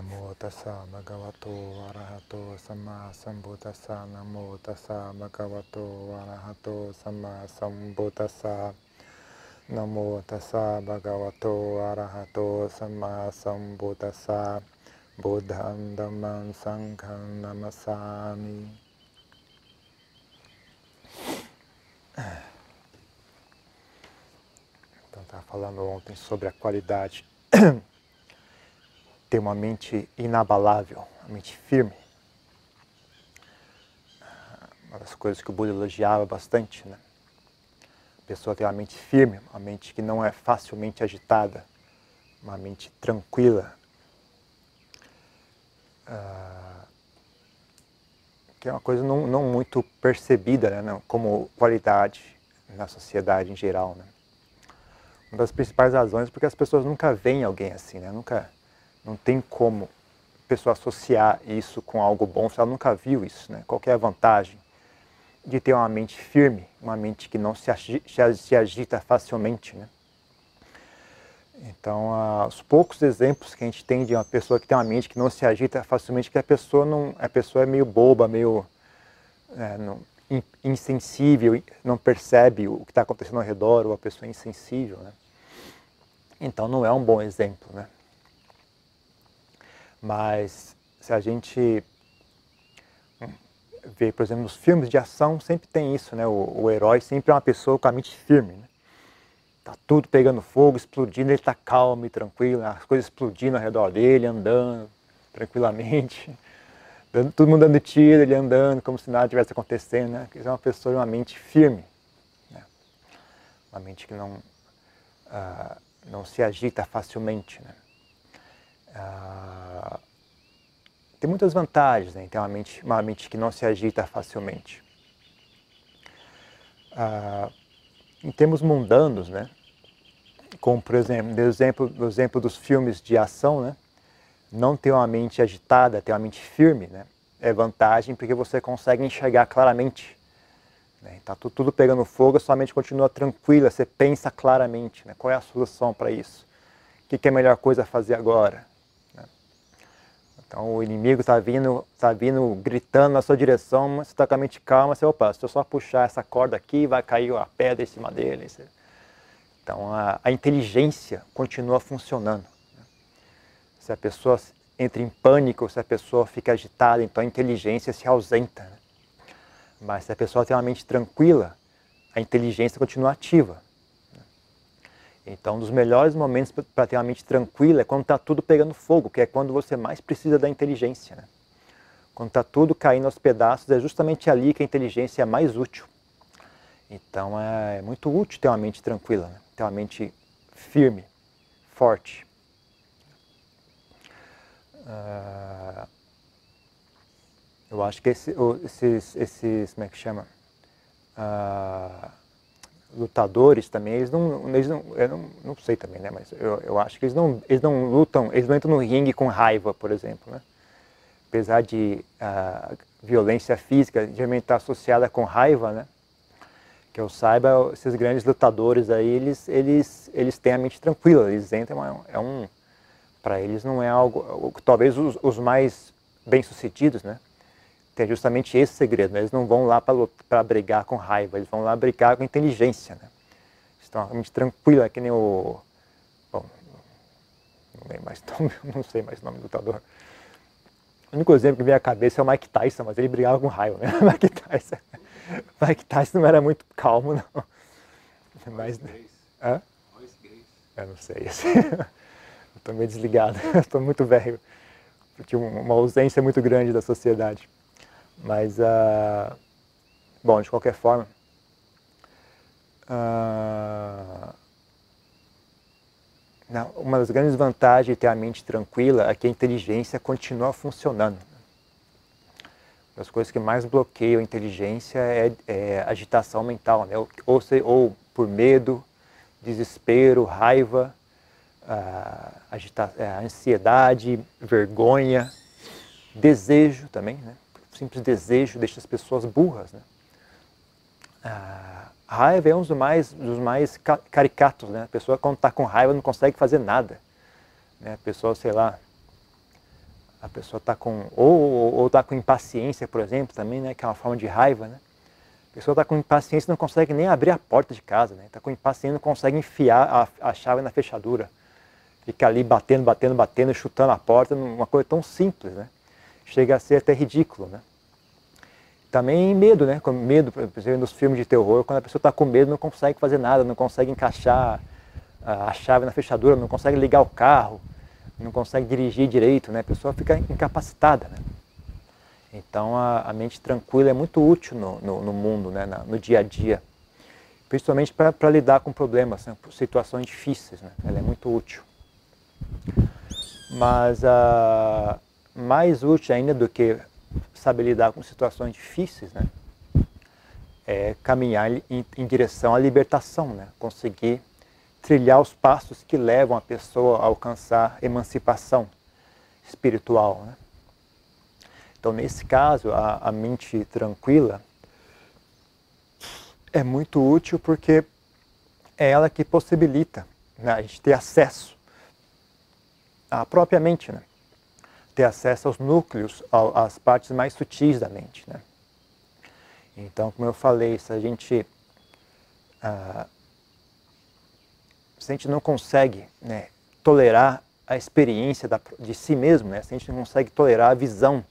Namo tassa bhagavato arahato samma sambuddhassa Namo tassa bhagavato arahato samma sambuddhassa Namo tassa bhagavato arahato samma sambuddhassa Buddham dhammam sangham namassami. Então, estava falando ontem sobre a qualidade ter uma mente inabalável, uma mente firme. Uma das coisas que o Buda elogiava bastante, né? A pessoa tem uma mente firme, uma mente que não é facilmente agitada, uma mente tranquila. Uh, que é uma coisa não, não muito percebida né? como qualidade na sociedade em geral. Né? Uma das principais razões é porque as pessoas nunca veem alguém assim, né? nunca não tem como a pessoa associar isso com algo bom se ela nunca viu isso. Né? Qual é a vantagem de ter uma mente firme, uma mente que não se agita, se agita facilmente? Né? Então, os poucos exemplos que a gente tem de uma pessoa que tem uma mente que não se agita facilmente, que a pessoa não, a pessoa é meio boba, meio é, não, insensível, não percebe o que está acontecendo ao redor, ou a pessoa é insensível, né? Então, não é um bom exemplo, né? Mas se a gente vê, por exemplo, nos filmes de ação, sempre tem isso, né? O, o herói sempre é uma pessoa com a mente firme, né? Tá tudo pegando fogo, explodindo, ele está calmo e tranquilo, as coisas explodindo ao redor dele, andando tranquilamente, todo mundo dando tiro, ele andando como se nada tivesse acontecendo, né? é uma pessoa com uma mente firme, né? Uma mente que não, uh, não se agita facilmente, né? Ah, tem muitas vantagens né, em ter uma mente, uma mente que não se agita facilmente. Ah, em termos mundanos, né, como por exemplo, no exemplo, no exemplo dos filmes de ação, né, não ter uma mente agitada, ter uma mente firme, né, é vantagem porque você consegue enxergar claramente. Está né, tudo, tudo, pegando fogo, a sua mente continua tranquila, você pensa claramente. Né, qual é a solução para isso? O que, que é a melhor coisa a fazer agora? Então o inimigo está vindo, tá vindo gritando na sua direção, mas você está com a mente calma, você, opa, se eu só puxar essa corda aqui, vai cair a pedra em cima dele. Então a, a inteligência continua funcionando. Se a pessoa entra em pânico, se a pessoa fica agitada, então a inteligência se ausenta. Né? Mas se a pessoa tem uma mente tranquila, a inteligência continua ativa. Então, um dos melhores momentos para ter uma mente tranquila é quando está tudo pegando fogo, que é quando você mais precisa da inteligência. Né? Quando está tudo caindo aos pedaços, é justamente ali que a inteligência é mais útil. Então, é muito útil ter uma mente tranquila, né? ter uma mente firme, forte. Uh, eu acho que esse, esses, esses, como é que chama? Uh, lutadores também, eles não, eles não eu não, não sei também, né, mas eu, eu acho que eles não, eles não lutam, eles não entram no ringue com raiva, por exemplo, né? Apesar de uh, violência física geralmente estar associada com raiva, né? Que eu saiba, esses grandes lutadores aí, eles, eles, eles têm a mente tranquila, eles entram, é um, para eles não é algo, talvez os, os mais bem-sucedidos, né? Tem justamente esse segredo. Né? Eles não vão lá para brigar com raiva, eles vão lá brigar com inteligência. Né? Estão realmente tranquila, que nem o. Bom, não, mais nome, não sei mais o nome do lutador. O único exemplo que vem à cabeça é o Mike Tyson, mas ele brigava com raiva, né? Mike Tyson. Mike Tyson não era muito calmo, não. Mas. Hã? Eu não sei. Estou meio desligado, estou muito velho. Tinha uma ausência muito grande da sociedade. Mas, uh, bom, de qualquer forma, uh, não, uma das grandes vantagens de ter a mente tranquila é que a inteligência continua funcionando. Uma das coisas que mais bloqueiam a inteligência é, é agitação mental, né? ou, ou, ou, por medo, desespero, raiva, uh, agita, uh, ansiedade, vergonha, desejo também, né? Simples desejo deixa as pessoas burras. Né? A raiva é um dos mais, dos mais caricatos. Né? A pessoa, quando está com raiva, não consegue fazer nada. Né? A pessoa, sei lá, A pessoa está com ou está com impaciência, por exemplo, também, né, que é uma forma de raiva, né? A pessoa está com impaciência e não consegue nem abrir a porta de casa, né? Está com impaciência não consegue enfiar a, a chave na fechadura. Fica ali batendo, batendo, batendo, chutando a porta, uma coisa tão simples, né? Chega a ser até ridículo, né? Também medo, né? Com medo, por exemplo, nos filmes de terror, quando a pessoa está com medo não consegue fazer nada, não consegue encaixar a chave na fechadura, não consegue ligar o carro, não consegue dirigir direito, né? A pessoa fica incapacitada, né? Então a, a mente tranquila é muito útil no, no, no mundo, né? no dia a dia, principalmente para lidar com problemas, né? situações difíceis, né? Ela é muito útil. Mas a mais útil ainda do que saber lidar com situações difíceis, né? É caminhar em, em direção à libertação, né? Conseguir trilhar os passos que levam a pessoa a alcançar emancipação espiritual. Né? Então, nesse caso, a, a, mente tranquila é muito útil porque é ela que possibilita né, a gente ter acesso à própria mente, né? Ter acesso aos núcleos, às partes mais sutis da mente. Né? Então, como eu falei, se a gente ah, se a gente não consegue né, tolerar a experiência da, de si mesmo, né, se a gente não consegue tolerar a visão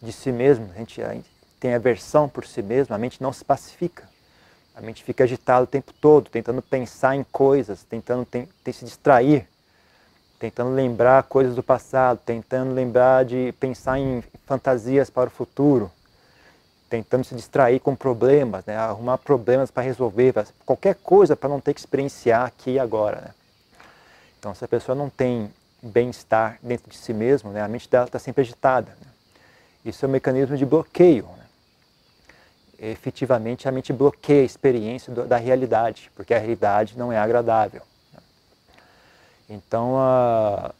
de si mesmo, a gente, a gente tem aversão por si mesmo, a mente não se pacifica. A mente fica agitada o tempo todo, tentando pensar em coisas, tentando tem, tem se distrair, tentando lembrar coisas do passado, tentando lembrar de pensar em fantasias para o futuro tentando se distrair com problemas, né? arrumar problemas para resolver, qualquer coisa para não ter que experienciar aqui e agora. Né? Então, se a pessoa não tem bem-estar dentro de si mesmo, né? a mente dela está sempre agitada. Né? Isso é um mecanismo de bloqueio. Né? Efetivamente, a mente bloqueia a experiência da realidade, porque a realidade não é agradável. Então, uh,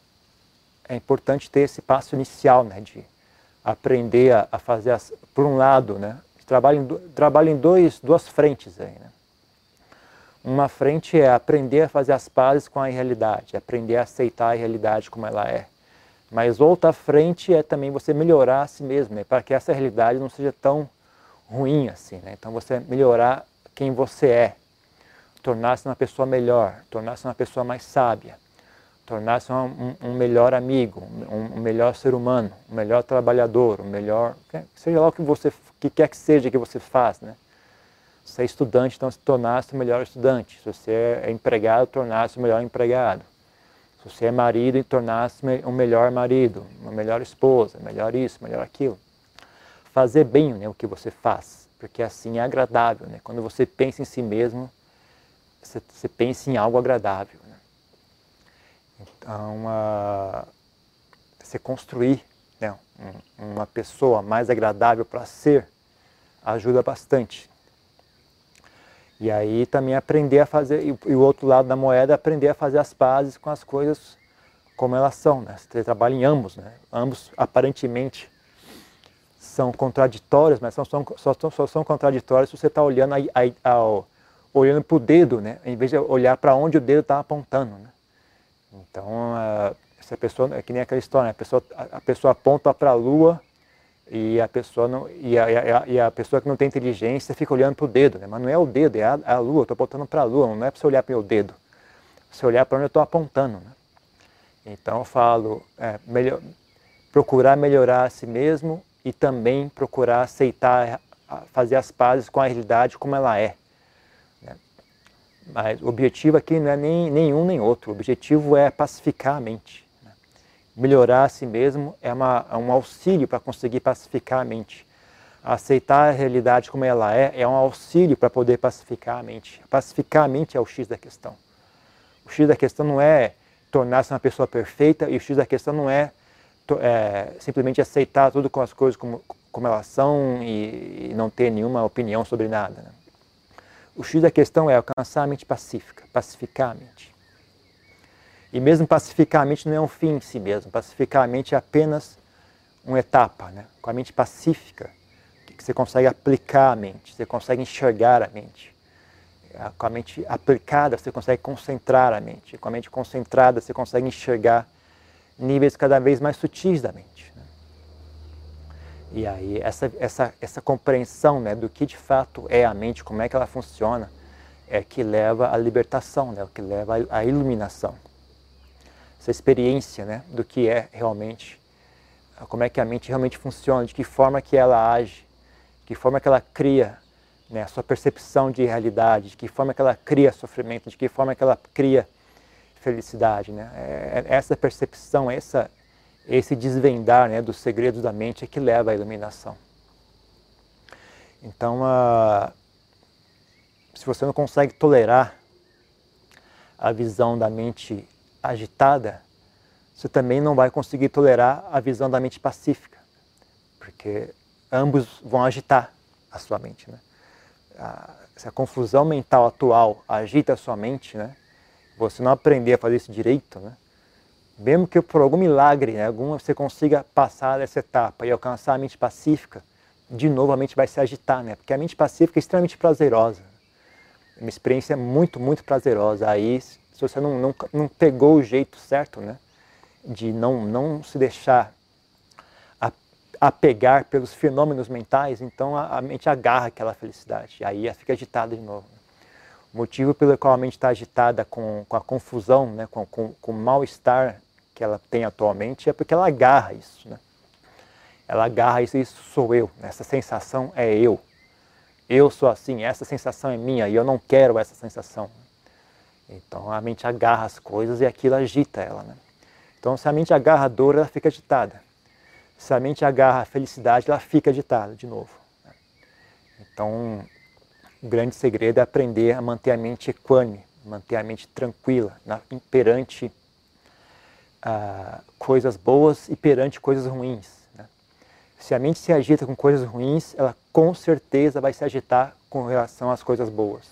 é importante ter esse passo inicial né? de aprender a, a fazer, as, por um lado, né, trabalha em, em dois, duas frentes aí, né? Uma frente é aprender a fazer as pazes com a realidade, aprender a aceitar a realidade como ela é. Mas outra frente é também você melhorar a si mesmo, né? para que essa realidade não seja tão ruim assim. Né? Então você melhorar quem você é, tornar-se uma pessoa melhor, tornar-se uma pessoa mais sábia tornar-se um, um, melhor amigo, um, um, melhor ser humano, um melhor trabalhador, um melhor, seja lá o que você que quer que seja que você faz, né? Se é estudante, então se tornar-se um melhor estudante. Se você é empregado, tornar-se um melhor empregado. Se você é marido, tornar-se um melhor marido, uma melhor esposa, melhor isso, melhor aquilo. Fazer bem né, o que você faz, porque assim é agradável. Né? Quando você pensa em si mesmo, você pensa em algo agradável. Uh, você construir né, um, uma pessoa mais agradável para ser ajuda bastante. E aí também aprender a fazer, e, o outro lado da moeda aprender a fazer as pazes com as coisas como elas são. Né? Você trabalha em ambos, né? ambos aparentemente são contraditórios, mas só são, só, só são contraditórios se você está olhando, olhando para o dedo, né? em vez de olhar para onde o dedo está apontando. Né? Então, essa pessoa, é que nem aquela história, né? a, pessoa, a pessoa aponta para a lua e a pessoa não e a, e a, e a, pessoa que não tem inteligência fica olhando para o dedo, né? mas não é o dedo, é a, é a lua, estou apontando para a lua, não é para você olhar para o meu dedo, você olhar para onde eu estou apontando. Né? Então eu falo, é, melhor, procurar melhorar a si mesmo e também procurar aceitar, fazer as pazes com a realidade como ela é. Mas o objetivo aqui não é nem, nenhum nem outro. O objetivo é pacificar a mente. Né? Melhorar a si mesmo é, uma, é um auxílio para conseguir pacificar a mente. Aceitar a realidade como ela é é um auxílio para poder pacificar a mente. Pacificar a mente é o X da questão. O X da questão não é tornar-se uma pessoa perfeita e o X da questão não é, é simplesmente aceitar tudo com as coisas como, como elas são e, e não ter nenhuma opinião sobre nada. Né? O X da questão é alcançar a mente pacífica, pacificar a mente. E mesmo pacificar a mente não é um fim em si mesmo. Pacificar a mente é apenas uma etapa. Né? Com a mente pacífica, que você consegue aplicar a mente, você consegue enxergar a mente. Com a mente aplicada, você consegue concentrar a mente. Com a mente concentrada, você consegue enxergar níveis cada vez mais sutis da mente. E aí essa, essa, essa compreensão né, do que de fato é a mente, como é que ela funciona, é que leva à libertação, né, que leva à iluminação. Essa experiência né, do que é realmente, como é que a mente realmente funciona, de que forma que ela age, de que forma que ela cria né, a sua percepção de realidade, de que forma que ela cria sofrimento, de que forma que ela cria felicidade. Né? É, é essa percepção, essa, esse desvendar né, dos segredos da mente é que leva à iluminação. Então, uh, se você não consegue tolerar a visão da mente agitada, você também não vai conseguir tolerar a visão da mente pacífica, porque ambos vão agitar a sua mente. Né? A, se a confusão mental atual agita a sua mente, né? você não aprender a fazer isso direito, né? Mesmo que por algum milagre, né, alguma, você consiga passar dessa etapa e alcançar a mente pacífica, de novo a mente vai se agitar, né? Porque a mente pacífica é extremamente prazerosa. É uma experiência muito, muito prazerosa. Aí, se você não, não, não pegou o jeito certo, né? De não, não se deixar apegar pelos fenômenos mentais, então a, a mente agarra aquela felicidade. Aí ela fica agitada de novo. O motivo pelo qual a mente está agitada com, com a confusão, né, com, com, com o mal-estar que ela tem atualmente, é porque ela agarra isso. Né? Ela agarra isso, isso sou eu, essa sensação é eu. Eu sou assim, essa sensação é minha e eu não quero essa sensação. Então a mente agarra as coisas e aquilo agita ela. Né? Então se a mente agarra a dor, ela fica agitada. Se a mente agarra a felicidade, ela fica agitada de novo. Né? Então o grande segredo é aprender a manter a mente equânime, manter a mente tranquila na, perante ah, coisas boas e perante coisas ruins. Né? Se a mente se agita com coisas ruins, ela com certeza vai se agitar com relação às coisas boas.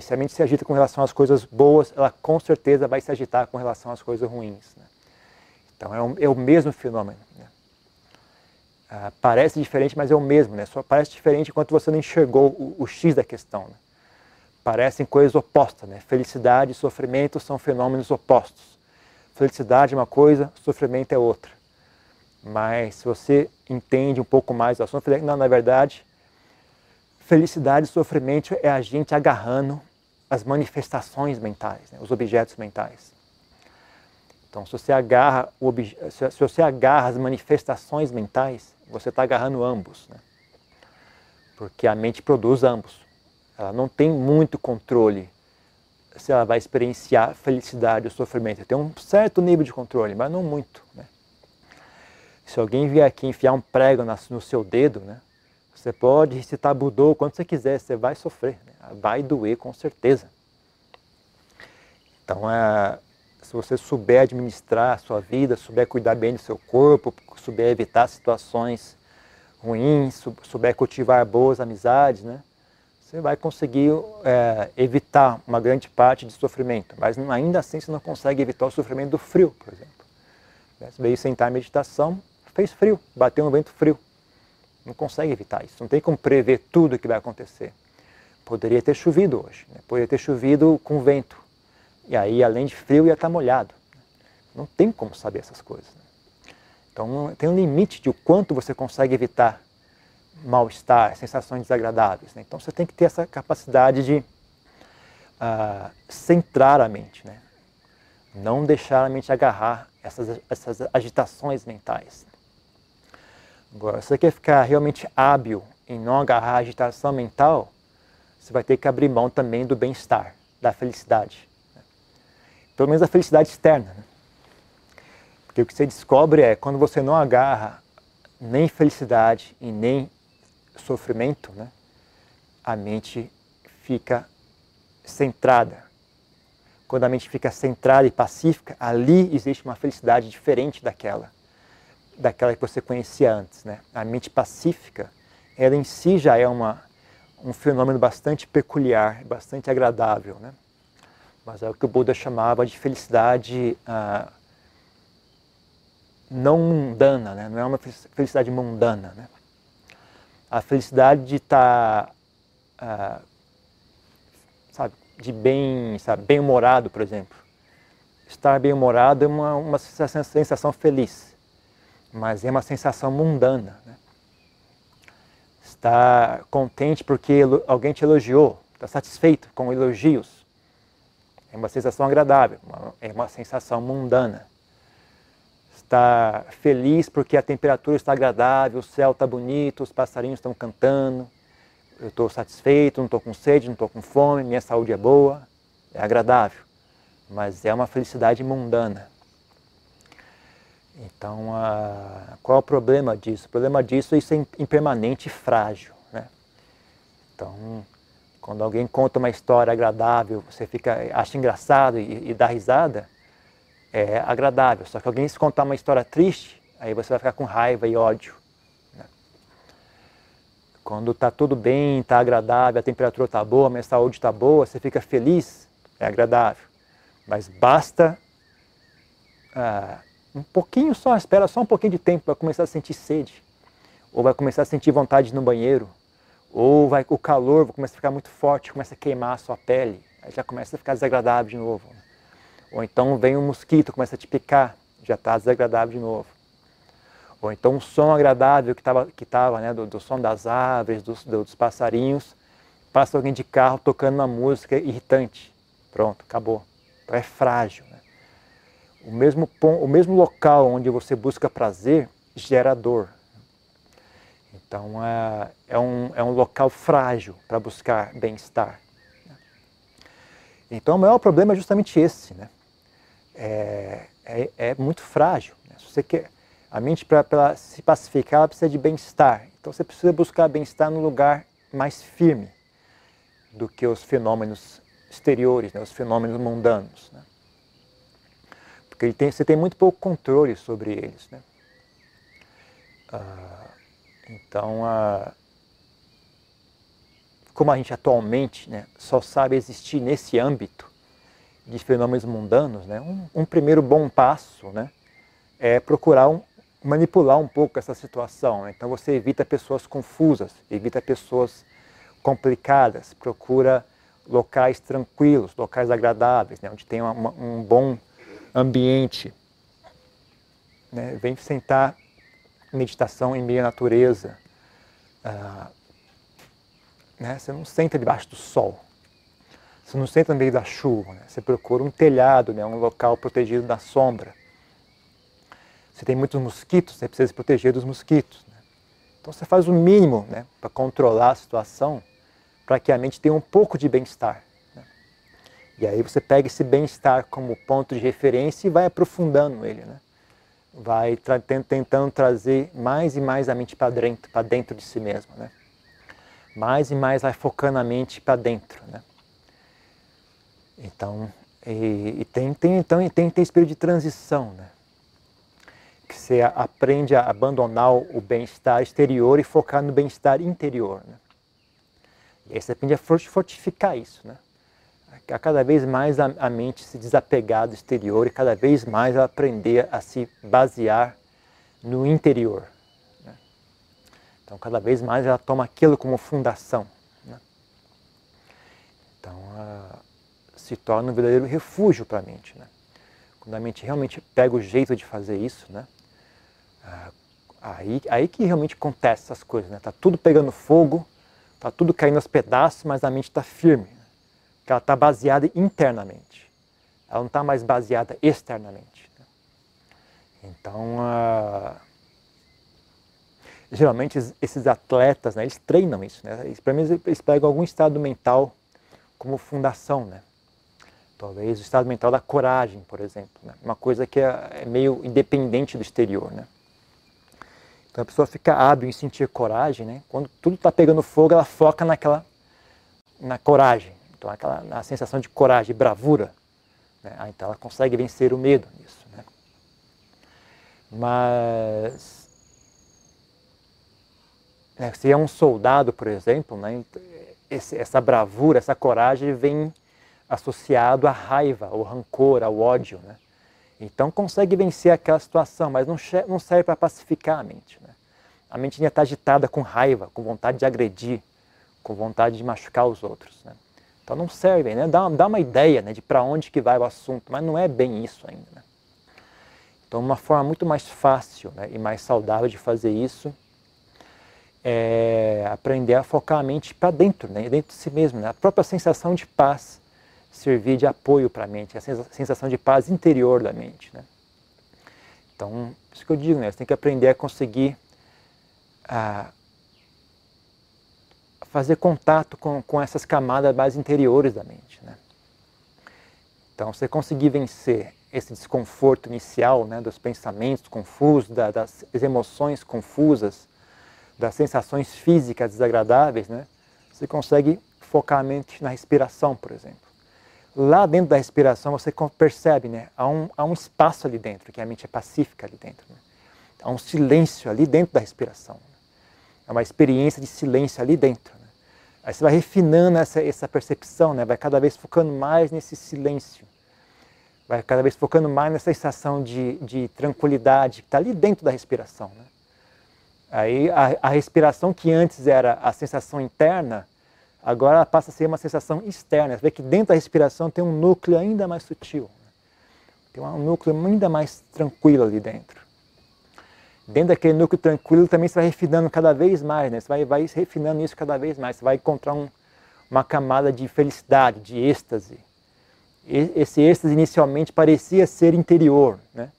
Se a mente se agita com relação às coisas boas, ela com certeza vai se agitar com relação às coisas ruins. Né? Então é, um, é, o mesmo fenômeno. Né? Ah, parece diferente, mas é o mesmo, né? Só parece diferente enquanto você não enxergou o, o X da questão. Né? Parecem coisas opostas, né? Felicidade e sofrimento são fenômenos opostos. Felicidade é uma coisa, sofrimento é outra. Mas se você entende um pouco mais do assunto, não, na verdade, felicidade e sofrimento é a gente agarrando as manifestações mentais, né? os objetos mentais. Então, se você agarra se você agarra as manifestações mentais, você está agarrando ambos, né? porque a mente produz ambos. Ela não tem muito controle se ela vai experienciar felicidade ou sofrimento. Tem um certo nível de controle, mas não muito. Né? Se alguém vier aqui enfiar um prego no seu dedo, né? você pode recitar Budô quanto você quiser, você vai sofrer, né? vai doer com certeza. Então, é, se você souber administrar a sua vida, souber cuidar bem do seu corpo, souber evitar situações ruins, souber cultivar boas amizades, né? Você vai conseguir é, evitar uma grande parte de sofrimento, mas ainda assim você não consegue evitar o sofrimento do frio, por exemplo. Você veio sentar em meditação, fez frio, bateu um vento frio. Não consegue evitar isso, não tem como prever tudo o que vai acontecer. Poderia ter chovido hoje, né? poderia ter chovido com vento, e aí, além de frio, ia estar molhado. Não tem como saber essas coisas. Né? Então, tem um limite de o quanto você consegue evitar mal-estar, sensações desagradáveis. Né? Então, você tem que ter essa capacidade de uh, centrar a mente. Né? Não deixar a mente agarrar essas, essas agitações mentais. Agora, se você quer ficar realmente hábil em não agarrar a agitação mental, você vai ter que abrir mão também do bem-estar, da felicidade pelo menos a felicidade externa. Né? Porque o que você descobre é quando você não agarra nem felicidade e nem sofrimento, né? a mente fica centrada. Quando a mente fica centrada e pacífica, ali existe uma felicidade diferente daquela, daquela que você conhecia antes. Né? A mente pacífica, ela em si já é uma, um fenômeno bastante peculiar, bastante agradável. Né? mas é o que o Buda chamava de felicidade ah, não mundana, né? não é uma felicidade mundana. Né? A felicidade de estar, tá, ah, sabe, de bem, sabe, bem-humorado, por exemplo. Estar bem-humorado é uma, uma sensação feliz, mas é uma sensação mundana. Né? está contente porque alguém te elogiou, está satisfeito com elogios. É uma sensação agradável, é uma sensação mundana. Está feliz porque a temperatura está agradável, o céu está bonito, os passarinhos estão cantando, eu estou satisfeito, não estou com sede, não estou com fome, minha saúde é boa, é agradável, mas é uma felicidade mundana. Então, a, qual é o problema disso? O problema disso é isso é impermanente e frágil. Né? Então, quando alguém conta uma história agradável, você fica, acha engraçado e, e dá risada, é agradável. Só que alguém se contar uma história triste, aí você vai ficar com raiva e ódio. Né? Quando está tudo bem, está agradável, a temperatura está boa, a minha saúde está boa, você fica feliz, é agradável. Mas basta ah, um pouquinho só, espera só um pouquinho de tempo para começar a sentir sede, ou vai começar a sentir vontade no banheiro, ou vai o calor começa a ficar muito forte, começa a queimar a sua pele, aí já começa a ficar desagradável de novo. Né? Ou então vem um mosquito, começa a te picar, já está desagradável de novo. Ou então um som agradável que estava que tava, né, do, do, som das árvores, dos, dos passarinhos, passa alguém de carro tocando uma música irritante. Pronto, acabou. Então é frágil. Né? O mesmo, o mesmo local onde você busca prazer gera dor. Então é, é, um, é um local frágil para buscar bem-estar. Então o maior problema é justamente esse. Né? É, é, é muito frágil. Né? Você quer, a mente, para se pacificar, ela precisa de bem-estar. Então você precisa buscar bem-estar num lugar mais firme do que os fenômenos exteriores, né? os fenômenos mundanos. Né? porque tem, você tem muito pouco controle sobre eles. Né? Ah, então, ah, como a gente atualmente né, só sabe existir nesse âmbito de fenômenos mundanos, né, um, um primeiro bom passo né, é procurar um, manipular um pouco essa situação. Né? Então você evita pessoas confusas, evita pessoas complicadas, procura locais tranquilos, locais agradáveis, né? onde tem uma, um bom ambiente. Né? Vem sentar meditação em meio à natureza. Ah, né? Você não senta debaixo do sol. Você não senta no meio da chuva. Né? Você procura um telhado, né? um local protegido da sombra. Se tem muitos mosquitos, você precisa se proteger dos mosquitos. Né? Então você faz o mínimo né? para controlar a situação, para que a mente tenha um pouco de bem-estar. E aí você pega esse bem-estar como ponto de referência e vai aprofundando ele, né? Vai tra tentando trazer mais e mais a mente para dentro, dentro de si mesmo, né? Mais e mais vai focando a mente para dentro, né? Então, e, e, tem, tem, então, tem, tem período de transição, né? Que você aprende a abandonar o bem-estar exterior e focar no bem-estar interior, né? E aí você aprende a fortificar isso, né? a cada vez mais a, a mente se desapegar do exterior e cada vez mais ela aprender a se basear no interior. Né? Então, cada vez mais ela toma aquilo como fundação. Né? Então, se torna um verdadeiro refúgio para a mente. Né? Quando a mente realmente pega o jeito de fazer isso, né? aí, aí que realmente acontece essas coisas. Está né? tudo pegando fogo, está tudo caindo aos pedaços, mas a mente está firme que ela está baseada internamente. Ela não está mais baseada externamente. Né? Então, uh, geralmente esses atletas, né, eles treinam isso. Né? Para mim, eles pegam algum estado mental como fundação. Né? Talvez o estado mental da coragem, por exemplo. Né? Uma coisa que é, é meio independente do exterior. Né? Então a pessoa fica hábil em sentir coragem. Né? Quando tudo está pegando fogo, ela foca naquela na coragem. Então, aquela a sensação de coragem, bravura. Né? Ah, então, ela consegue vencer o medo nisso. Né? Mas, né, se é um soldado, por exemplo, né, esse, essa bravura, essa coragem vem associado à raiva, ao rancor, ao ódio. Né? Então, consegue vencer aquela situação, mas não, não serve para pacificar a mente. Né? A mente ainda está agitada com raiva, com vontade de agredir, com vontade de machucar os outros. Né? Então não serve, né? Dá, dá uma ideia né, de para onde que vai o assunto, mas não é bem isso ainda. Né? Então uma forma muito mais fácil né, e mais saudável de fazer isso é aprender a focar a mente para dentro, né? dentro de si mesmo. Né? A própria sensação de paz servir de apoio para a mente, a sensação de paz interior da mente. Né? Então, isso que eu digo, né? você tem que aprender a conseguir a fazer contato com, com essas camadas mais interiores da mente. Né? Então, você conseguir vencer esse desconforto inicial né, dos pensamentos confusos, da, das emoções confusas, das sensações físicas desagradáveis, né, você consegue focar a mente na respiração, por exemplo. Lá dentro da respiração você percebe, né, há um, há um espaço ali dentro, que a mente é pacífica ali dentro. Né? Há um silêncio ali dentro da respiração. Né? É uma experiência de silêncio ali dentro. Né? Aí você vai refinando essa, essa percepção, né? vai cada vez focando mais nesse silêncio. Vai cada vez focando mais nessa sensação de, de tranquilidade que está ali dentro da respiração. Né? Aí a, a, respiração que antes era a sensação interna, agora passa a ser uma sensação externa. Você vê que dentro da respiração tem um núcleo ainda mais sutil. Né? Tem um núcleo ainda mais tranquilo ali dentro. Dentro daquele núcleo tranquilo também você vai refinando cada vez mais, né? Você vai, vai refinando isso cada vez mais. Você vai encontrar um, uma camada de felicidade, de êxtase. Esse êxtase inicialmente parecia ser interior, né?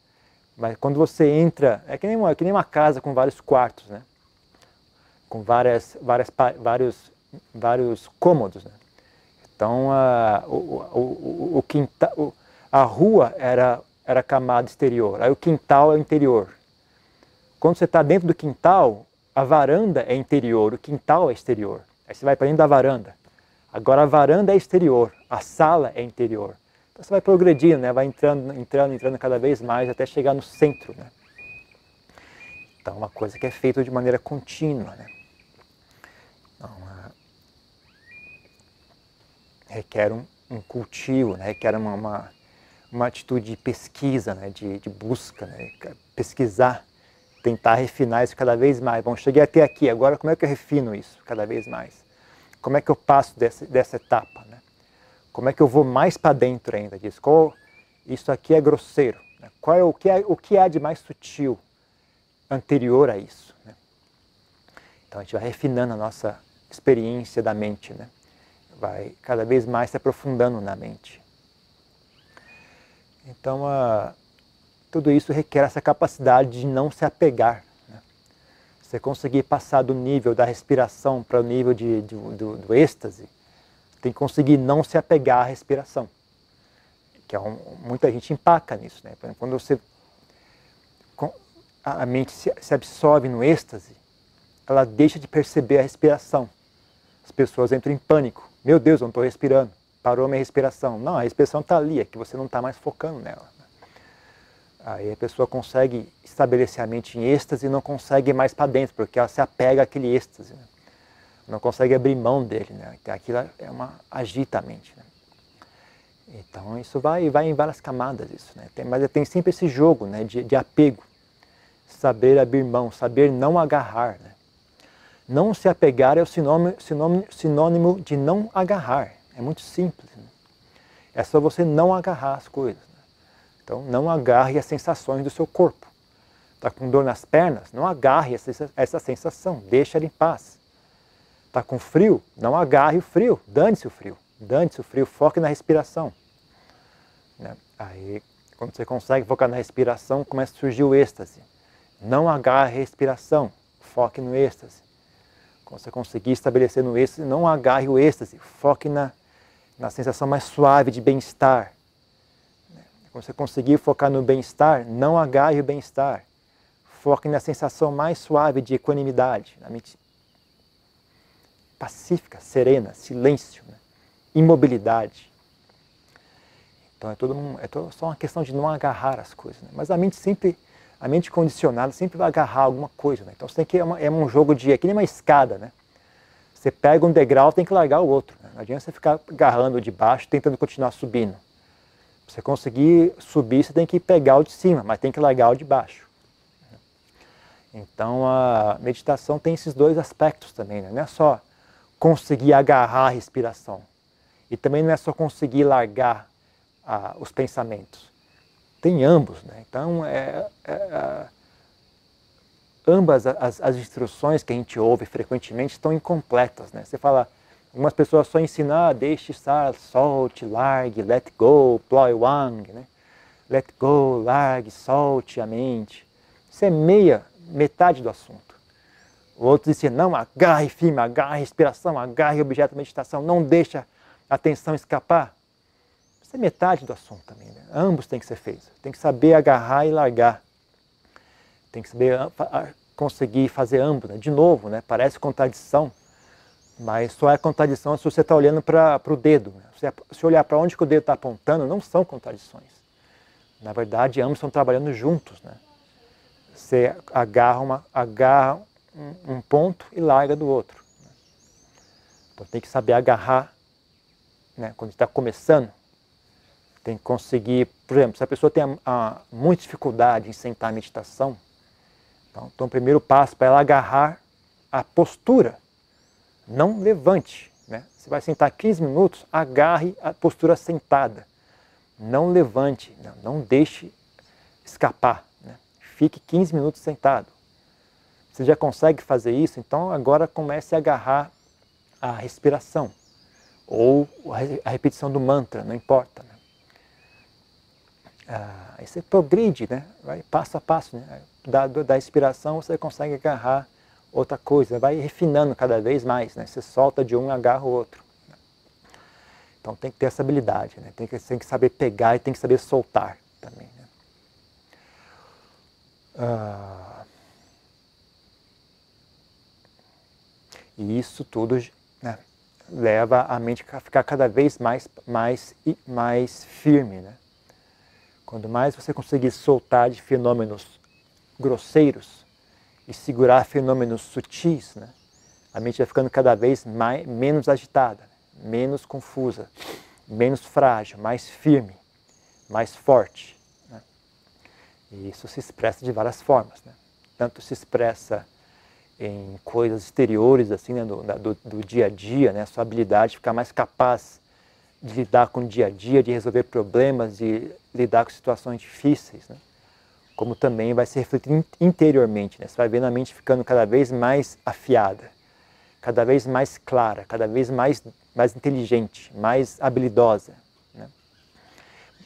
Mas quando você entra, é que nem uma, é que nem uma casa com vários quartos, né? Com várias, várias, vários, vários cômodos, né? Então, a, o, o, o, quintal, a rua era, era a camada exterior, aí o quintal é o interior. Quando você está dentro do quintal, a varanda é interior, o quintal é exterior. Aí você vai para dentro da varanda. Agora a varanda é exterior, a sala é interior. Então você vai progredindo, né? vai entrando, entrando, entrando cada vez mais até chegar no centro. Né? Então, é uma coisa que é feita de maneira contínua. Né? Então, uh, requer um, um, cultivo, né? requer uma, uma, uma, atitude de pesquisa, né? de, de busca, né? pesquisar, tentar refinar isso cada vez mais. Bom, cheguei até aqui, agora como é que eu refino isso cada vez mais? Como é que eu passo dessa, dessa etapa? Né? Como é que eu vou mais para dentro ainda disso? Qual, isso aqui é grosseiro. Né? Qual é o que, é, o que há de mais sutil anterior a isso? Né? Então a gente vai refinando a nossa experiência da mente, né? Vai cada vez mais se aprofundando na mente. Então, uh, tudo isso requer essa capacidade de não se apegar. Né? Você conseguir passar do nível da respiração para o nível de, de do, do êxtase, tem que conseguir não se apegar à respiração. Que é um, muita gente empaca nisso. Né? Quando você a mente se, se absorve no êxtase, ela deixa de perceber a respiração. As pessoas entram em pânico. Meu Deus, eu não estou respirando. Parou a minha respiração. Não, a respiração está ali, é que você não está mais focando nela. Aí a pessoa consegue estabelecer a mente em êxtase e não consegue ir mais para dentro, porque ela se apega àquele êxtase. Né? não consegue abrir mão dele, né? Então, aquilo é uma agita a mente, né? Então isso vai vai em várias camadas isso, né? Tem, mas tem sempre esse jogo, né? De, de apego, saber abrir mão, saber não agarrar, né? Não se apegar é o sinônimo, sinônimo, sinônimo de não agarrar. É muito simples. Né? É só você não agarrar as coisas. Né? Então não agarre as sensações do seu corpo. Está com dor nas pernas? Não agarre essa, essa sensação, deixa ela em paz. Está com frio? Não agarre o frio, dane-se o frio. Dane-se o frio, foque na respiração. Né? Aí, quando você consegue focar na respiração, começa a surgir o êxtase. Não agarre a respiração, foque no êxtase. Quando você conseguir estabelecer no êxtase, não agarre o êxtase, foque na, na sensação mais suave de bem-estar. Quando você conseguir focar no bem-estar, não agarre o bem-estar. Foque na sensação mais suave de equanimidade, na mente pacífica, serena, silêncio, né? imobilidade. Então é, todo um, é todo, só uma questão de não agarrar as coisas. Né? Mas a mente sempre, a mente condicionada sempre vai agarrar alguma coisa. Né? Então você tem que é, uma, é um jogo de, é que nem uma escada, né? Você pega um degrau, tem que largar o outro. Né? Não adianta você ficar agarrando de baixo, tentando continuar subindo. Para você conseguir subir, você tem que pegar o de cima, mas tem que largar o de baixo. Então a meditação tem esses dois aspectos também, né? não é só conseguir agarrar a respiração. E também não é só conseguir largar ah, os pensamentos. Tem ambos. Né? Então, é, é, é, ambas as, as instruções que a gente ouve frequentemente estão incompletas. Né? Você fala, algumas pessoas só ensinam, ah, deixe estar, solte, largue, let go, ploy wang, né? let go, largue, solte a mente. Isso é meia, metade do assunto. Outros dizem, não, agarre firme, agarre respiração, agarre objeto de meditação, não deixa a atenção escapar. Isso é metade do assunto também. Né? Ambos têm que ser feitos. Tem que saber agarrar e largar. Tem que saber conseguir fazer ambos. Né? De novo, né? parece contradição, mas só é contradição se você está olhando para o dedo. Né? Se, se olhar para onde o dedo está apontando, não são contradições. Na verdade, ambos estão trabalhando juntos. Né? Você agarra, uma, agarra um, um ponto e larga do outro. Então tem que saber agarrar, né? quando está começando, tem que conseguir, por exemplo, se a pessoa tem a, a, muita dificuldade em sentar a meditação, então, então o primeiro passo para ela agarrar a postura, não levante. Né? Você vai sentar 15 minutos, agarre a postura sentada, não levante, não, não deixe escapar. Né? Fique 15 minutos sentado. Você já consegue fazer isso? Então agora comece a agarrar a respiração ou a repetição do mantra, não importa. Né? Ah, aí você progride, né? vai passo a passo. Né? Da, da inspiração você consegue agarrar outra coisa, vai refinando cada vez mais. Né? Você solta de um e agarra o outro. Então tem que ter essa habilidade, né? tem, que, tem que saber pegar e tem que saber soltar também. Né? Ah, E isso tudo né, leva a mente a ficar cada vez mais, mais, mais firme. Né? Quanto mais você conseguir soltar de fenômenos grosseiros e segurar fenômenos sutis, né, a mente vai ficando cada vez mais, menos agitada, menos confusa, menos frágil, mais firme, mais forte. Né? E isso se expressa de várias formas. Né? Tanto se expressa em coisas exteriores assim né, do, do, do, dia a dia, né, sua habilidade de ficar mais capaz de lidar com o dia a dia, de resolver problemas, de lidar com situações difíceis, né, como também vai se refletir interiormente, né, você vai vendo a mente ficando cada vez mais afiada, cada vez mais clara, cada vez mais, mais inteligente, mais habilidosa, né,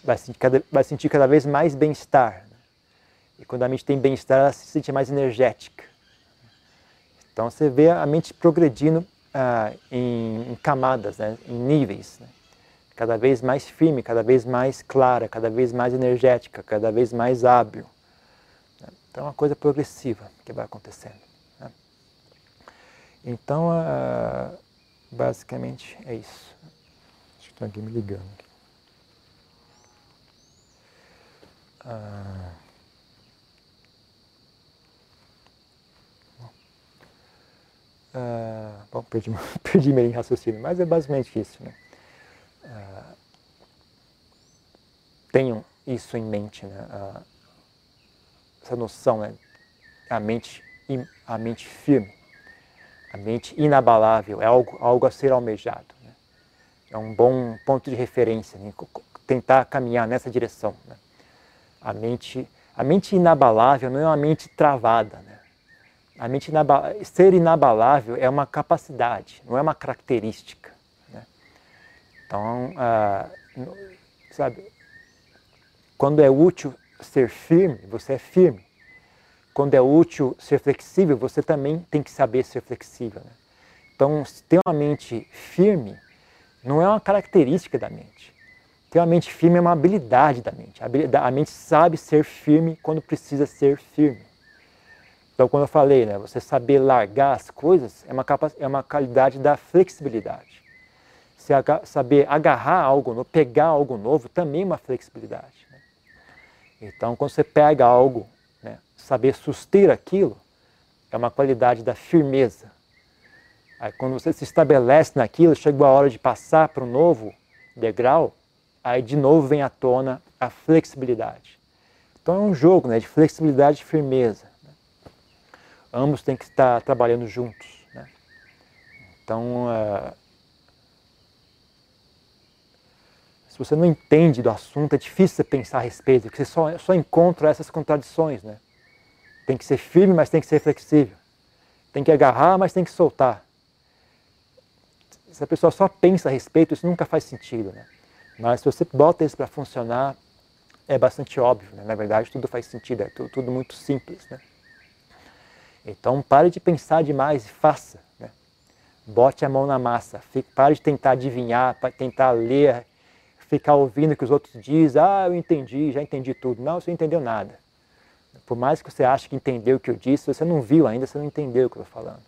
vai, sentir cada, vai sentir cada vez mais bem-estar, né, e quando a mente tem bem-estar, ela se sente mais energética, então você vê a mente progredindo ah, em, em, camadas, né? em níveis, né? Cada vez mais firme, cada vez mais clara, cada vez mais energética, cada vez mais hábil. Né? Então é uma coisa progressiva que vai acontecendo. Né? Então, ah, basicamente é isso. Acho que tem alguém me ligando aqui. Ah, Uh, bom, perdi, perdi meio raciocínio, mas é basicamente isso. Né? Uh, tenham isso em mente, né? Uh, essa noção, né? a, mente, a mente firme, a mente inabalável, é algo, algo a ser almejado. Né? É um bom ponto de referência, né? tentar caminhar nessa direção. Né? A, mente, a mente inabalável não é uma mente travada, né? A mente ser inabalável é uma capacidade, não é uma característica. Então, ah, sabe, quando é útil ser firme, você é firme. Quando é útil ser flexível, você também tem que saber ser flexível. Né? Então, ter uma mente firme não é uma característica da mente. Ter uma mente firme é uma habilidade da mente. A mente sabe ser firme quando precisa ser firme. Então, quando eu falei, né, você saber largar as coisas é uma, é uma qualidade da flexibilidade. Se aga saber agarrar algo novo, pegar algo novo, também é uma flexibilidade. Né? Então, quando você pega algo, né, saber suster aquilo, é uma qualidade da firmeza. Aí, quando você se estabelece naquilo, chegou a hora de passar para um novo degrau, aí de novo vem à tona a flexibilidade. Então é um jogo né, de flexibilidade e firmeza ambos têm que estar trabalhando juntos. Né? Então, uh, se você não entende do assunto, é difícil você pensar a respeito, porque você só, só encontra essas contradições. Né? Tem que ser firme, mas tem que ser flexível. Tem que agarrar, mas tem que soltar. Se a pessoa só pensa a respeito, isso nunca faz sentido. Né? Mas se você bota isso para funcionar, é bastante óbvio. Né? Na verdade, tudo faz sentido, é tudo, tudo muito simples. Né? Então, pare de pensar demais e faça. Né? Bote a mão na massa. Fique, pare de tentar adivinhar, tentar ler, ficar ouvindo o que os outros dizem. Ah, eu entendi, já entendi tudo. Não, você não entendeu nada. Por mais que você ache que entendeu o que eu disse, você não viu ainda, você não entendeu o que eu estou falando.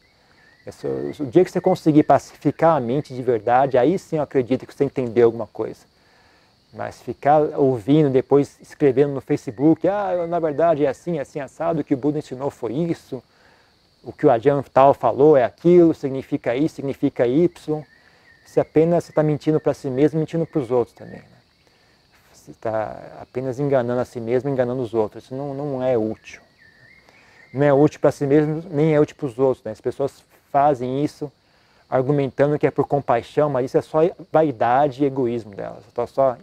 O dia que você conseguir pacificar a mente de verdade, aí sim eu acredito que você entendeu alguma coisa. Mas ficar ouvindo, depois escrevendo no Facebook, ah, na verdade é assim, é assim, assado, o que o Buda ensinou foi isso, o que o Ajahn tal falou é aquilo, significa isso, significa Y. Isso apenas você está mentindo para si mesmo, mentindo para os outros também. Né? Você está apenas enganando a si mesmo, enganando os outros. Isso não, não é útil. Não é útil para si mesmo, nem é útil para os outros. Né? As pessoas fazem isso argumentando que é por compaixão, mas isso é só vaidade e egoísmo delas. Está só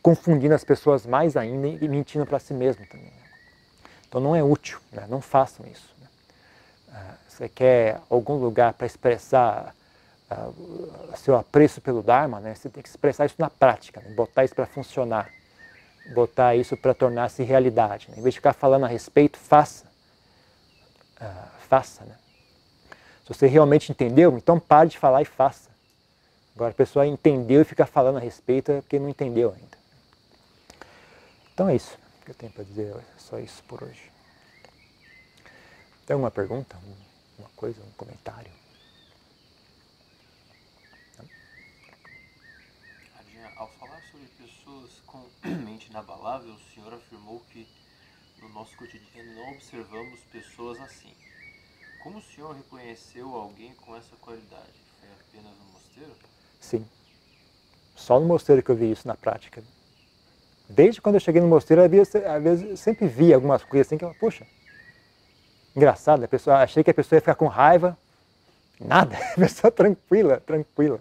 confundindo as pessoas mais ainda e mentindo para si mesmo também. Né? Então não é útil, né? não façam isso. Né? Ah, você quer algum lugar para expressar seu apreço pelo Dharma, né? você tem que expressar isso na prática, né? botar isso para funcionar, botar isso para tornar-se realidade. Né? Em vez de ficar falando a respeito, faça. Uh, faça. Né? Se você realmente entendeu, então pare de falar e faça. Agora a pessoa entendeu e fica falando a respeito é porque não entendeu ainda. Então é isso que eu tenho para dizer, é só isso por hoje. Tem alguma pergunta, uma coisa, um comentário? Ao falar sobre pessoas com mente inabalável, o senhor afirmou que no nosso cotidiano não observamos pessoas assim. Como o senhor reconheceu alguém com essa qualidade? Foi apenas no mosteiro? Sim. Só no mosteiro que eu vi isso na prática. Desde quando eu cheguei no mosteiro, vezes, às vezes sempre via algumas coisas assim que eu, puxa, engraçado, a pessoa, achei que a pessoa ia ficar com raiva, nada, a pessoa tranquila, tranquila.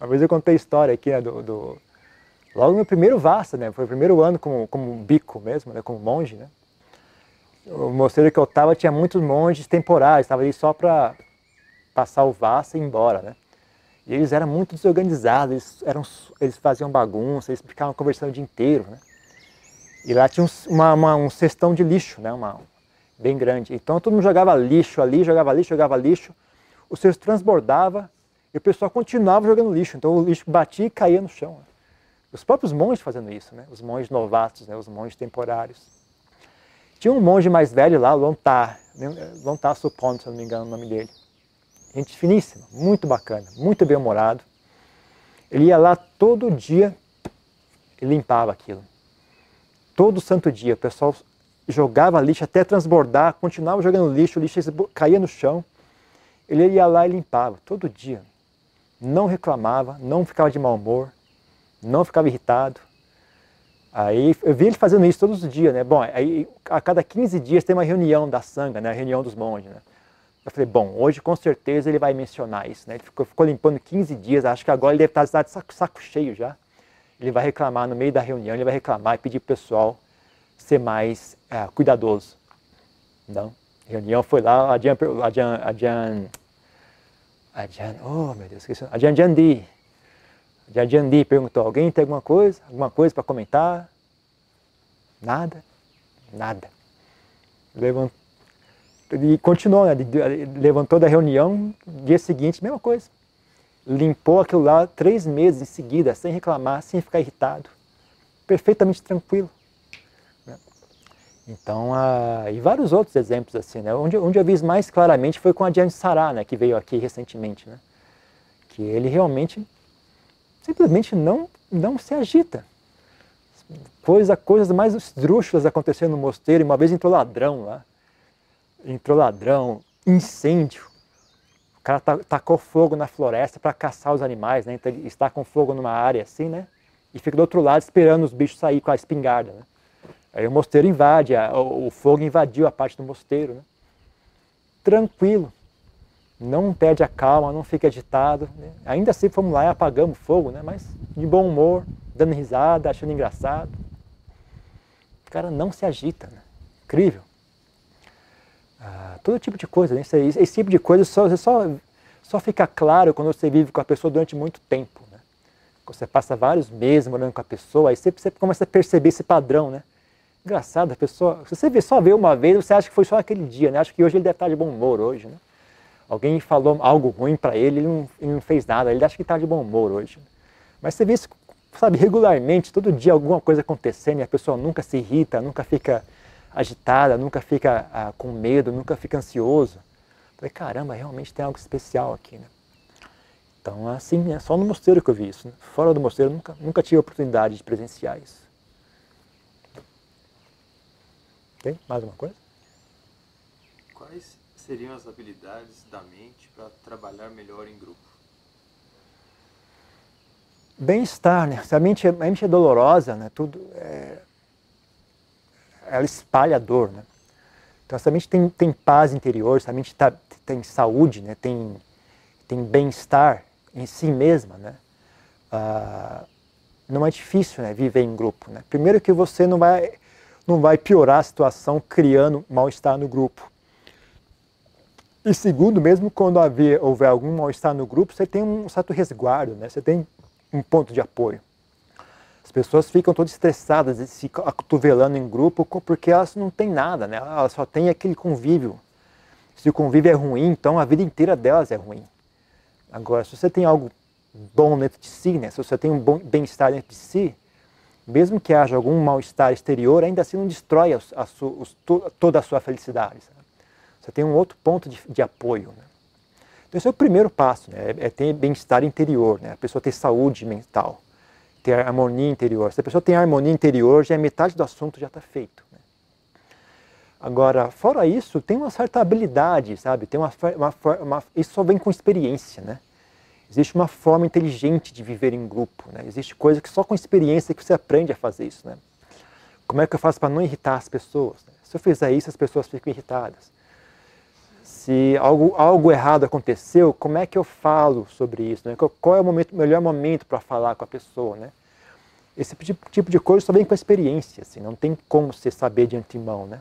Uma vez eu contei a história aqui né, do, do, logo no primeiro Vassa, né, foi o primeiro ano como, como bico mesmo, né, como monge, né. O mosteiro que eu estava tinha muitos monges temporários, estava ali só para passar o Vassa e ir embora, né. E eles eram muito desorganizados, eles, eram, eles faziam bagunça, eles ficavam conversando o dia inteiro, né? E lá tinha um, uma, uma, um cestão de lixo, né? Uma, bem grande. Então todo mundo jogava lixo ali, jogava lixo, jogava lixo. O cesto transbordava e o pessoal continuava jogando lixo. Então o lixo batia e caía no chão. Né? Os próprios monges fazendo isso, né? Os monges novatos, né? Os monges temporários. Tinha um monge mais velho lá, Lontar, né? Lontar Supon, se não me engano o nome dele gente finíssima, muito bacana, muito bem-humorado. Ele ia lá todo dia e limpava aquilo. Todo santo dia, o pessoal jogava lixo até transbordar, continuava jogando lixo, o lixo caía no chão. Ele ia lá e limpava, todo dia. Não reclamava, não ficava de mau humor, não ficava irritado. Aí eu vi ele fazendo isso todos os dias, né? Bom, aí a cada 15 dias tem uma reunião da sanga, né? A reunião dos monges, né? Eu falei, bom, hoje com certeza ele vai mencionar isso, né? Ele ficou, ficou limpando 15 dias, acho que agora ele deve estar de saco, saco cheio já. Ele vai reclamar no meio da reunião, ele vai reclamar e pedir para o pessoal ser mais é, cuidadoso. Não? A reunião foi lá, a Jan, a Jan, a Jan, oh meu Deus, esqueci, a Jan Jandi, Jan Jandi perguntou, alguém tem alguma coisa, alguma coisa para comentar? Nada, nada. Levantou e continuou, né? levantou da reunião, dia seguinte, mesma coisa. Limpou aquilo lá três meses em seguida, sem reclamar, sem ficar irritado. Perfeitamente tranquilo. Né? Então, uh, e vários outros exemplos assim, né? Onde, onde eu vi mais claramente foi com a Diane Sará, né? Que veio aqui recentemente, né? Que ele realmente, simplesmente não, não se agita. Coisa, coisas mais esdrúxulas acontecendo no mosteiro. Uma vez entrou ladrão lá entrou ladrão, incêndio. O cara tacou fogo na floresta para caçar os animais, né? Então ele está com fogo numa área assim, né? E fica do outro lado esperando os bichos sair com a espingarda, né? Aí o mosteiro invade, o, o, fogo invadiu a parte do mosteiro, né? Tranquilo, não perde a calma, não fica agitado. Né? Ainda assim fomos lá e apagamos o fogo, né? Mas de bom humor, dando risada, achando engraçado. O cara não se agita, né? Incrível. ah, todo tipo de coisa. Né? Esse, esse, tipo de coisa só, só, só fica claro quando você vive com a pessoa durante muito tempo. Né? Você passa vários meses morando com a pessoa, aí você, você começa a perceber esse padrão, né? Engraçado, a pessoa, se você vê, só vê uma vez, você acha que foi só aquele dia, né? Acha que hoje ele deve estar de bom humor hoje, né? Alguém falou algo ruim para ele, ele não, ele não, fez nada, ele acha que está de bom humor hoje. Mas você vê isso, sabe, regularmente, todo dia alguma coisa acontecendo e a pessoa nunca se irrita, nunca fica agitada, nunca fica ah, com medo, nunca fica ansioso. Falei, caramba, realmente tem algo especial aqui, né? Então, assim, é só no mosteiro que eu vi isso. Né? Fora do mosteiro, nunca, nunca tive oportunidade de presenciar isso. Tem mais uma coisa? Quais seriam as habilidades da mente para trabalhar melhor em grupo? Bem-estar, né? A mente, é, a mente é dolorosa, né? Tudo é, ela espalha dor, né? Então, a mente tem, tem paz interior, a mente tá, tem saúde, né? tem, tem bem-estar em si mesma, né? Ah, não é difícil né? viver em grupo. Né? Primeiro que você não vai não vai piorar a situação criando mal-estar no grupo. E segundo, mesmo quando haver, houver algum mal-estar no grupo, você tem um certo resguardo, né? você tem um ponto de apoio. As pessoas ficam todas estressadas, se acotovelando em grupo, porque elas não têm nada, né? elas só têm aquele convívio. Se o convívio é ruim, então a vida inteira delas é ruim. Agora, se você tem algo bom dentro de si, né? se você tem um bom bem-estar dentro de si, mesmo que haja algum mal-estar exterior, ainda assim não destrói a, a su, toda a sua felicidade. Sabe? Você tem um outro ponto de, de apoio. Né? Então, esse é o primeiro passo, né? é, é ter bem-estar interior, né? a pessoa ter saúde mental, ter harmonia interior. Se a pessoa tem harmonia interior, já é metade do assunto já está feito. Né? Agora, fora isso, tem uma certa habilidade, sabe? Tem uma, uma, uma, isso só vem com experiência, né? Existe uma forma inteligente de viver em grupo, né? Existe coisa que só com experiência que você aprende a fazer isso, né? Como é que eu faço para não irritar as pessoas? Né? Se eu fizer isso, as pessoas ficam irritadas. Se algo, algo errado aconteceu, como é que eu falo sobre isso? Né? Qual é o momento, melhor momento para falar com a pessoa, né? Esse tipo, de coisa só vem com a experiência, assim, não tem como você saber de antemão, né?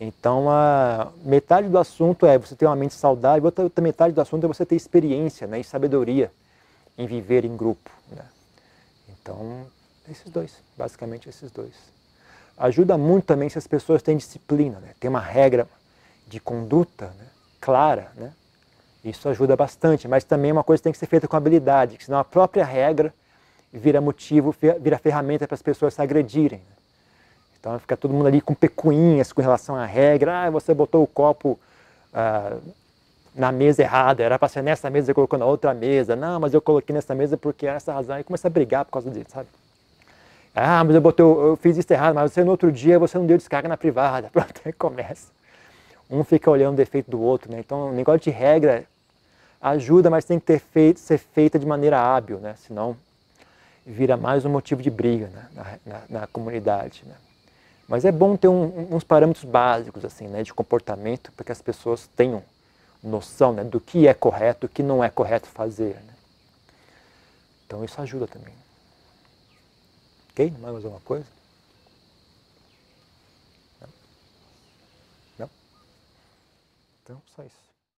Então, a metade do assunto é você ter uma mente saudável, outra, outra metade do assunto é você ter experiência né, e sabedoria em viver em grupo. Né? Então, esses dois, basicamente esses dois. Ajuda muito também se as pessoas têm disciplina, né? tem uma regra de conduta né? clara. Né? Isso ajuda bastante, mas também é uma coisa que tem que ser feita com habilidade, senão a própria regra vira motivo, vira ferramenta para as pessoas se agredirem. Né? Então fica todo mundo ali com pecuinhas com relação à regra. Ah, você botou o copo ah, na mesa errada, era para ser nessa mesa e colocou na outra mesa. Não, mas eu coloquei nessa mesa porque é essa razão. E começa a brigar por causa disso, sabe? Ah, mas eu, botei, eu fiz isso errado, mas você no outro dia você não deu descarga na privada. Pronto, aí começa. Um fica olhando o defeito do outro, né? Então o negócio de regra ajuda, mas tem que ter feito, ser feita de maneira hábil, né? Senão vira mais um motivo de briga né? na, na, na comunidade, né? Mas é bom ter um, uns parâmetros básicos assim, né, de comportamento para que as pessoas tenham noção né, do que é correto o que não é correto fazer. Né? Então isso ajuda também. Ok? Mais alguma coisa? Não? Não? Então, só isso.